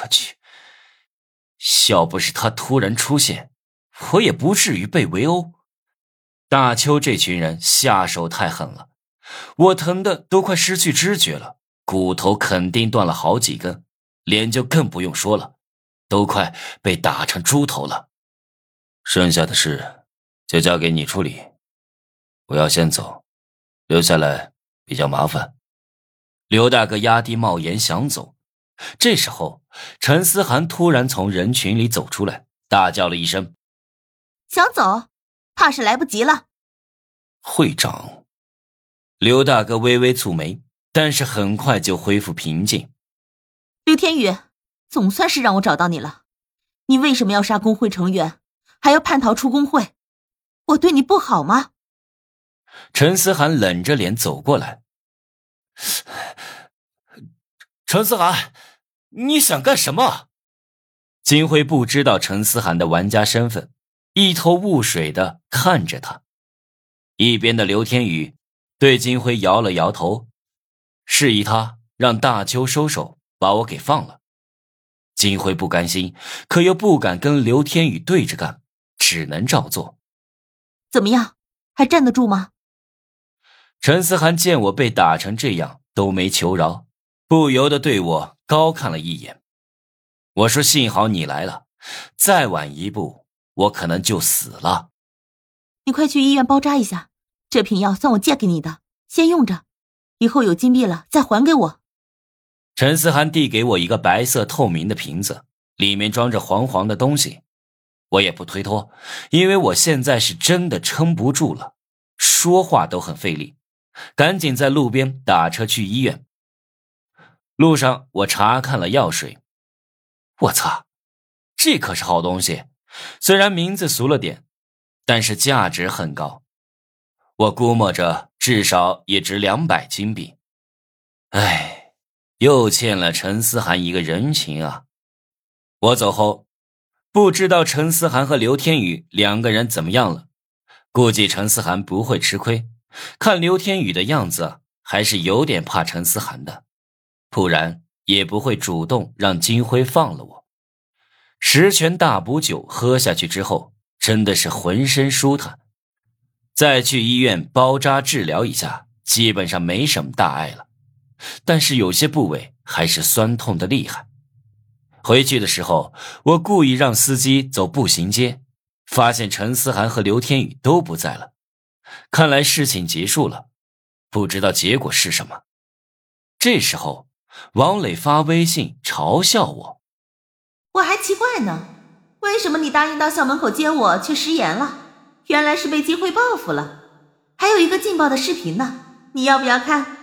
我去！要不是他突然出现，我也不至于被围殴。大邱这群人下手太狠了，我疼的都快失去知觉了，骨头肯定断了好几根，脸就更不用说了，都快被打成猪头了。剩下的事就交给你处理，我要先走，留下来比较麻烦。刘大哥压低帽檐想走，这时候陈思涵突然从人群里走出来，大叫了一声：“想走？”怕是来不及了，会长。刘大哥微微蹙眉，但是很快就恢复平静。刘天宇，总算是让我找到你了。你为什么要杀工会成员，还要叛逃出工会？我对你不好吗？陈思涵冷着脸走过来。陈思涵，你想干什么？金辉不知道陈思涵的玩家身份。一头雾水的看着他，一边的刘天宇对金辉摇了摇头，示意他让大邱收手，把我给放了。金辉不甘心，可又不敢跟刘天宇对着干，只能照做。怎么样，还站得住吗？陈思涵见我被打成这样，都没求饶，不由得对我高看了一眼。我说：“幸好你来了，再晚一步。”我可能就死了，你快去医院包扎一下。这瓶药算我借给你的，先用着，以后有金币了再还给我。陈思涵递给我一个白色透明的瓶子，里面装着黄黄的东西。我也不推脱，因为我现在是真的撑不住了，说话都很费力。赶紧在路边打车去医院。路上我查看了药水，我操，这可是好东西。虽然名字俗了点，但是价值很高，我估摸着至少也值两百金币。唉，又欠了陈思涵一个人情啊！我走后，不知道陈思涵和刘天宇两个人怎么样了。估计陈思涵不会吃亏，看刘天宇的样子，还是有点怕陈思涵的，不然也不会主动让金辉放了我。十全大补酒喝下去之后，真的是浑身舒坦。再去医院包扎治疗一下，基本上没什么大碍了。但是有些部位还是酸痛的厉害。回去的时候，我故意让司机走步行街，发现陈思涵和刘天宇都不在了。看来事情结束了，不知道结果是什么。这时候，王磊发微信嘲笑我。我还奇怪呢，为什么你答应到校门口接我却食言了？原来是被金辉报复了。还有一个劲爆的视频呢，你要不要看？